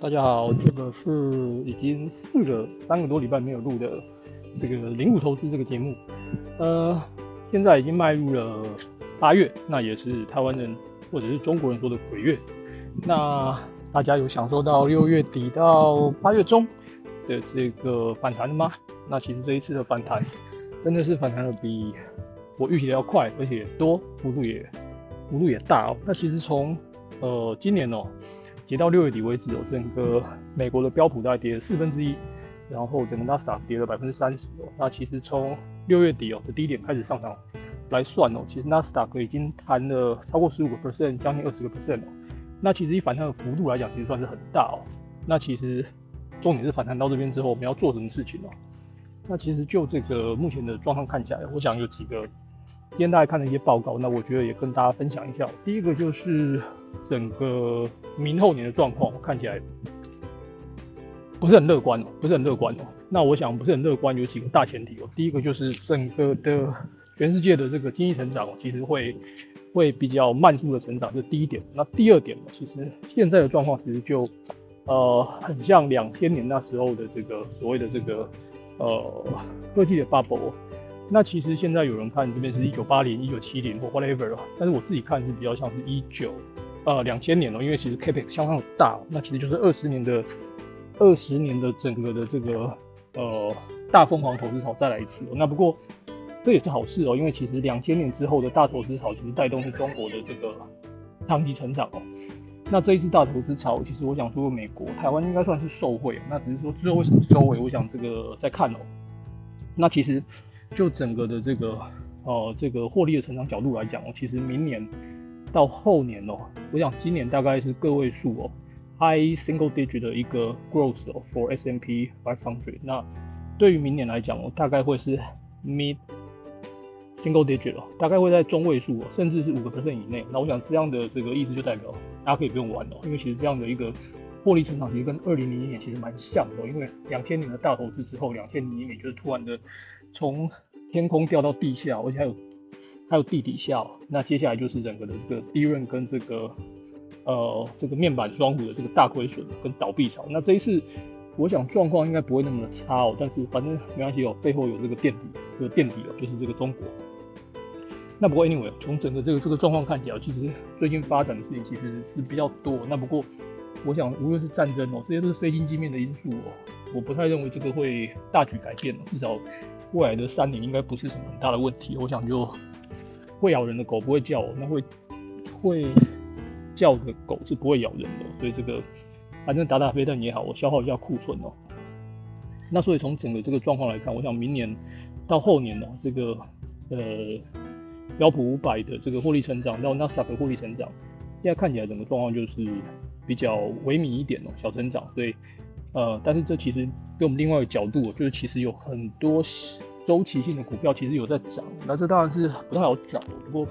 大家好，这个是已经四个三个多礼拜没有录的这个零股投资这个节目，呃，现在已经迈入了八月，那也是台湾人或者是中国人说的鬼月。那大家有享受到六月底到八月中的这个反弹吗？那其实这一次的反弹真的是反弹的比我预期的要快，而且多，幅度也幅度也大哦。那其实从呃今年哦。截到六月底为止，哦，整个美国的标普大概跌了四分之一，然后整个纳斯达跌了百分之三十哦。那其实从六月底哦的低点开始上涨来算哦，其实纳斯达克已经弹了超过十五个 percent，将近二十个 percent 哦。那其实以反弹的幅度来讲，其实算是很大哦。那其实重点是反弹到这边之后，我们要做什么事情哦？那其实就这个目前的状况看起来，我想有几个。今天大家看了一些报告，那我觉得也跟大家分享一下。第一个就是整个明后年的状况，看起来不是很乐观哦，不是很乐观哦。那我想不是很乐观，有几个大前提哦。第一个就是整个的全世界的这个经济成长，其实会会比较慢速的成长，这是第一点。那第二点呢，其实现在的状况其实就呃很像两千年那时候的这个所谓的这个呃科技的 bubble。那其实现在有人看这边是一九八零、一九七零或 whatever 但是我自己看是比较像是一九呃两千年哦，因为其实 capex 相当大，那其实就是二十年的二十年的整个的这个呃大疯狂投资潮再来一次。那不过这也是好事哦，因为其实两千年之后的大投资潮其实带动是中国的这个长期成长哦。那这一次大投资潮，其实我想说美国、台湾应该算是受惠，那只是说之后为什么收尾，我想这个再看哦。那其实。就整个的这个，呃，这个获利的成长角度来讲哦，其实明年到后年哦，我想今年大概是个位数哦，high single digit 的一个 growth 哦，for S M P five hundred。那对于明年来讲哦，大概会是 mid single digit 哦，大概会在中位数哦，甚至是五个 percent 以内。那我想这样的这个意思就代表大家可以不用玩哦，因为其实这样的一个获利成长其实跟二零零一年其实蛮像的，因为两千年的大投资之后，两千零一年就是突然的。从天空掉到地下，而且还有还有地底下。那接下来就是整个的这个利润跟这个呃这个面板双股的这个大亏损跟倒闭潮。那这一次我想状况应该不会那么的差哦，但是反正没关系哦，背后有这个垫底，这个垫底哦就是这个中国。那不过 anyway，从整个这个这个状况看起来，其实最近发展的事情其实是比较多。那不过我想无论是战争哦，这些都是非经济面的因素哦，我不太认为这个会大举改变哦至少。未来的三年应该不是什么很大的问题，我想就会咬人的狗不会叫，那会会叫的狗是不会咬人的，所以这个反正打打飞弹也好，我消耗一下库存哦。那所以从整个这个状况来看，我想明年到后年呢，这个呃标普五百的这个获利成长到纳斯达克获利成长，现在看起来整个状况就是比较萎靡一点哦，小成长，所以。呃，但是这其实跟我们另外一个角度，就是其实有很多周期性的股票其实有在涨，那这当然是不太好找，不过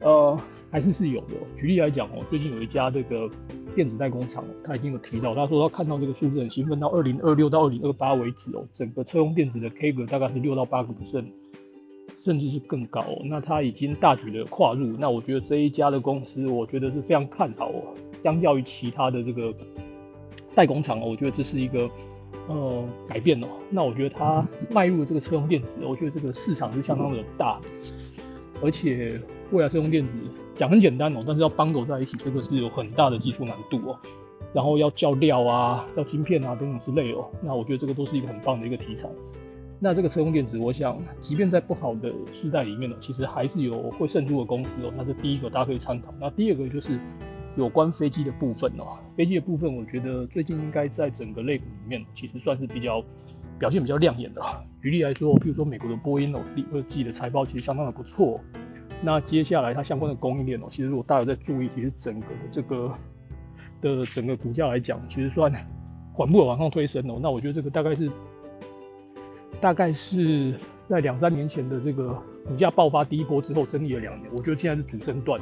呃还是是有的。举例来讲哦，最近有一家这个电子代工厂，他已经有提到，他说他看到这个数字很兴奋，到二零二六到二零二八为止哦，整个车用电子的 K 股大概是六到八个 percent，甚至是更高。那他已经大举的跨入，那我觉得这一家的公司，我觉得是非常看好哦，相较于其他的这个。代工厂哦，我觉得这是一个呃改变哦。那我觉得它迈入这个车用电子，我觉得这个市场是相当的大，而且未来车用电子讲很简单哦，但是要绑狗在一起，这个是有很大的技术难度哦。然后要叫料啊，叫晶片啊等等之类哦。那我觉得这个都是一个很棒的一个题材。那这个车用电子，我想即便在不好的时代里面呢，其实还是有会胜出的公司哦。那这第一个大家可以参考。那第二个就是。有关飞机的部分哦，飞机的部分，我觉得最近应该在整个类股里面，其实算是比较表现比较亮眼的。举例来说，比如说美国的波音哦，第二季的财报其实相当的不错。那接下来它相关的供应链哦，其实如果大家在注意，其实整个的这个的整个股价来讲，其实算缓步的往上推升哦。那我觉得这个大概是大概是在两三年前的这个股价爆发第一波之后，整理了两年，我觉得现在是主升段。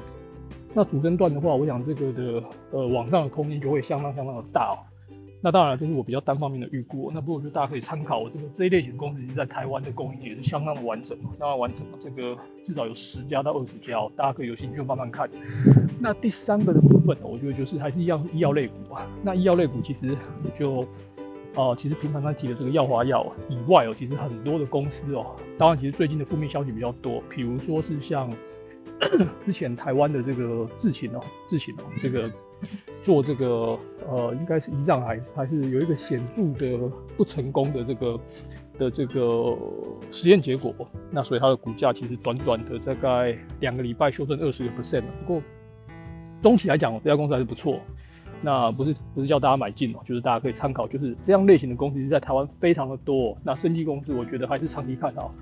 那主升段的话，我想这个的呃往上的空间就会相当相当的大哦。那当然这是我比较单方面的预估，那不过我觉得大家可以参考，我这个这一类型的公司在台湾的供应也是相当的完整，相当完整这个至少有十家到二十家，大家可以有兴趣就慢慢看。那第三个的部分呢，我觉得就是还是一样医药类股啊。那医药类股其实就哦，其实平常他提的这个药华药以外哦，其实很多的公司哦，当然其实最近的负面消息比较多，比如说是像 之前台湾的这个智勤哦，智勤哦，这个。做这个呃，应该是胰脏癌还是有一个显著的不成功的这个的这个实验结果，那所以它的股价其实短短的大概两个礼拜修正二十个 percent 不过总体来讲，这家公司还是不错。那不是不是叫大家买进哦，就是大家可以参考，就是这样类型的公司在台湾非常的多。那生技公司我觉得还是长期看好。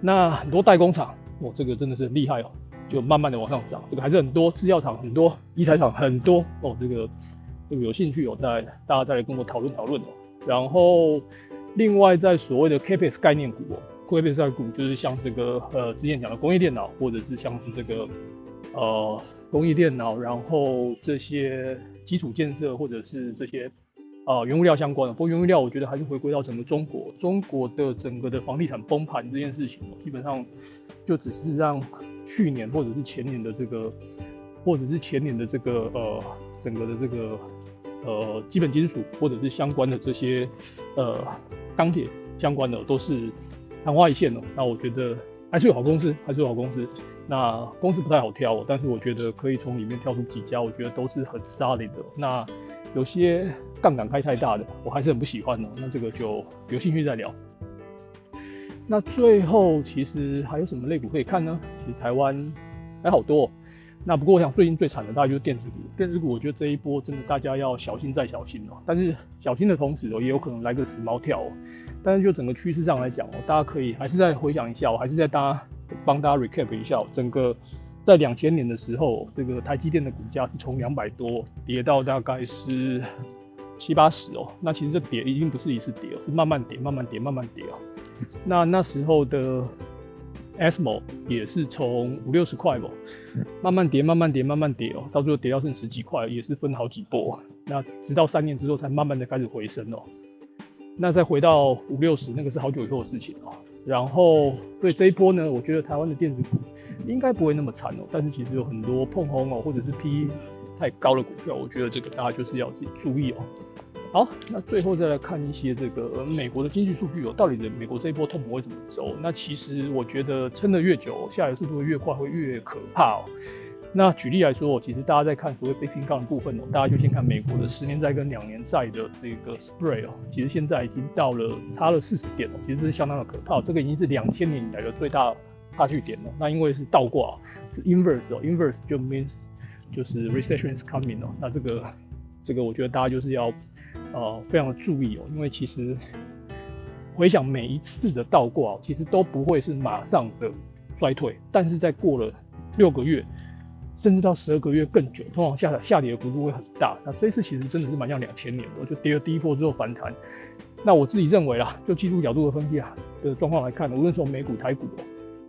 那很多代工厂，哇，这个真的是很厉害哦。就慢慢的往上涨，这个还是很多制药厂很多，医材厂很多哦。这个这个有兴趣哦，再大家再来跟我讨论讨论哦。然后另外在所谓的 Capex 概念股哦，Capex 概念股就是像这个呃之前讲的工业电脑，或者是像是这个呃工业电脑，然后这些基础建设或者是这些啊原物料相关的。不过原物料我觉得还是回归到整个中国，中国的整个的房地产崩盘这件事情，基本上就只是让。去年或者是前年的这个，或者是前年的这个呃，整个的这个呃基本金属或者是相关的这些呃钢铁相关的都是昙花一现哦。那我觉得还是有好公司，还是有好公司。那公司不太好挑，但是我觉得可以从里面挑出几家，我觉得都是很 solid 的。那有些杠杆开太大的，我还是很不喜欢的。那这个就有兴趣再聊。那最后其实还有什么类股可以看呢？其实台湾还好多。那不过我想最近最惨的大概就是电子股。电子股我觉得这一波真的大家要小心再小心哦。但是小心的同时哦，也有可能来个死猫跳哦。但是就整个趋势上来讲哦，大家可以还是再回想一下，我还是在大家帮大家 recap 一下，整个在两千年的时候，这个台积电的股价是从两百多跌到大概是七八十哦。那其实这跌已经不是一次跌，是慢慢跌，慢慢跌，慢慢跌哦。那那时候的 ASML 也是从五六十块吧，慢慢跌，慢慢跌，慢慢跌哦，到最后跌到剩十几块，也是分好几波。那直到三年之后才慢慢的开始回升哦。那再回到五六十，那个是好久以后的事情哦。然后对这一波呢，我觉得台湾的电子股应该不会那么惨哦。但是其实有很多碰红哦，或者是 P 太高的股票，我觉得这个大家就是要自己注意哦。好，那最后再来看一些这个美国的经济数据哦，到底的美国这一波通膨会怎么走？那其实我觉得撑得越久，下来速度越快，会越可怕哦。那举例来说，其实大家在看所谓 fixing 杠的部分哦，大家就先看美国的十年债跟两年债的这个 spread 哦，其实现在已经到了差了四十点哦，其实是相当的可怕，这个已经是两千年以来的最大差距点了。那因为是倒挂，是 inverse 哦，inverse 就 means 就是 recession is coming 哦，那这个这个我觉得大家就是要。呃，非常的注意哦，因为其实回想每一次的倒挂，其实都不会是马上的衰退，但是在过了六个月，甚至到十二个月更久，通常下下跌的幅度会很大。那这一次其实真的是蛮像两千年的，就跌了第一波之后反弹。那我自己认为啦，就技术角度的分析啊的状况来看，无论从美股、台股，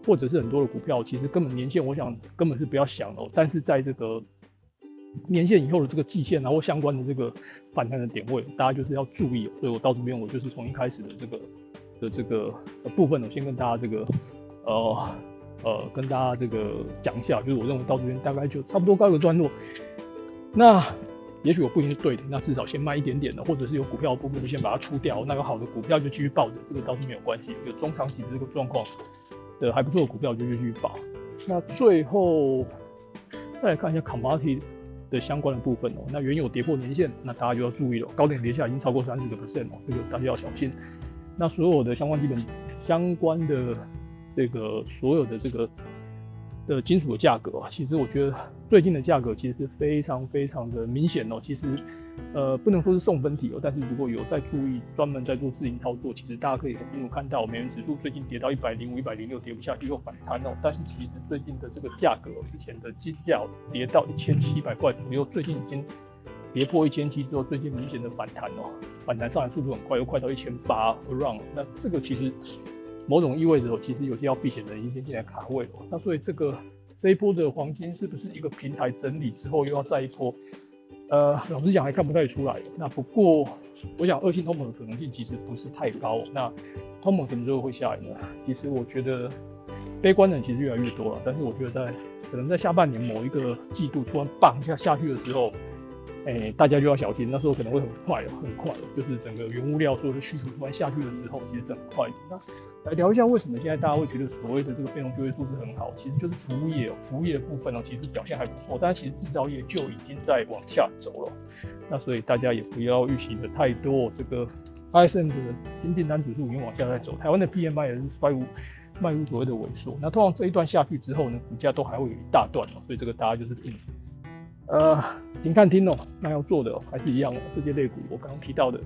或者是很多的股票，其实根本年限，我想根本是不要想了。但是在这个年限以后的这个季线，然后相关的这个反弹的点位，大家就是要注意。所以我到这边，我就是从一开始的这个的这个部分我，先跟大家这个呃呃跟大家这个讲一下，就是我认为到这边大概就差不多告一个段落。那也许我不一定是对的，那至少先卖一点点的，或者是有股票的部分就先把它出掉，那个好的股票就继续抱着，这个倒是没有关系。有中长期的这个状况的还不错的股票就继续抱。那最后再来看一下 commodity。的相关的部分哦，那原有跌破年线，那大家就要注意了，高点跌下已经超过三十个 percent 哦，这个大家要小心。那所有的相关基本相关的这个所有的这个。的金属的价格啊，其实我觉得最近的价格其实是非常非常的明显哦。其实，呃，不能说是送分题哦，但是如果有在注意，专门在做自营操作，其实大家可以清楚看到，美元指数最近跌到一百零五、一百零六，跌不下去又反弹哦。但是其实最近的这个价格，之前的金价跌到一千七百块左右，最近已经跌破一千七之后，最近明显的反弹哦，反弹上来速度很快，又快到一千八 around。那这个其实。某种意味着，其实有些要避险的已经进来卡位了。那所以这个这一波的黄金是不是一个平台整理之后又要再一波呃，老实讲还看不太出来。那不过，我想恶性通膨的可能性其实不是太高。那通膨什么时候会下来呢？其实我觉得悲观的人其实越来越多了。但是我觉得在可能在下半年某一个季度突然棒一下下去的时候，哎，大家就要小心，那时候可能会很快，很快，就是整个原物料所有的需求突然下去的时候，其实是很快的。那来聊一下为什么现在大家会觉得所谓的这个被动就业数字很好，其实就是服务业，服务业的部分哦，其实表现还不错，但其实制造业就已经在往下走了。那所以大家也不要预期的太多，这个 ISM 的新订单指数已经往下在走，台湾的 PMI 也是迈入迈入所谓的萎缩。那通常这一段下去之后呢，股价都还会有一大段哦，所以这个大家就是听。呃，停看听哦，那要做的还是一样哦。这些类股我刚刚提到的，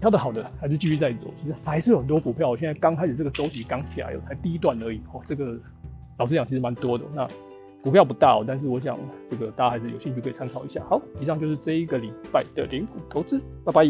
挑的好的还是继续在走。其实还是有很多股票，我现在刚开始这个周期刚起来，有才第一段而已哦。这个老实讲，其实蛮多的。那股票不大哦，但是我想这个大家还是有兴趣可以参考一下。好，以上就是这一个礼拜的零股投资，拜拜。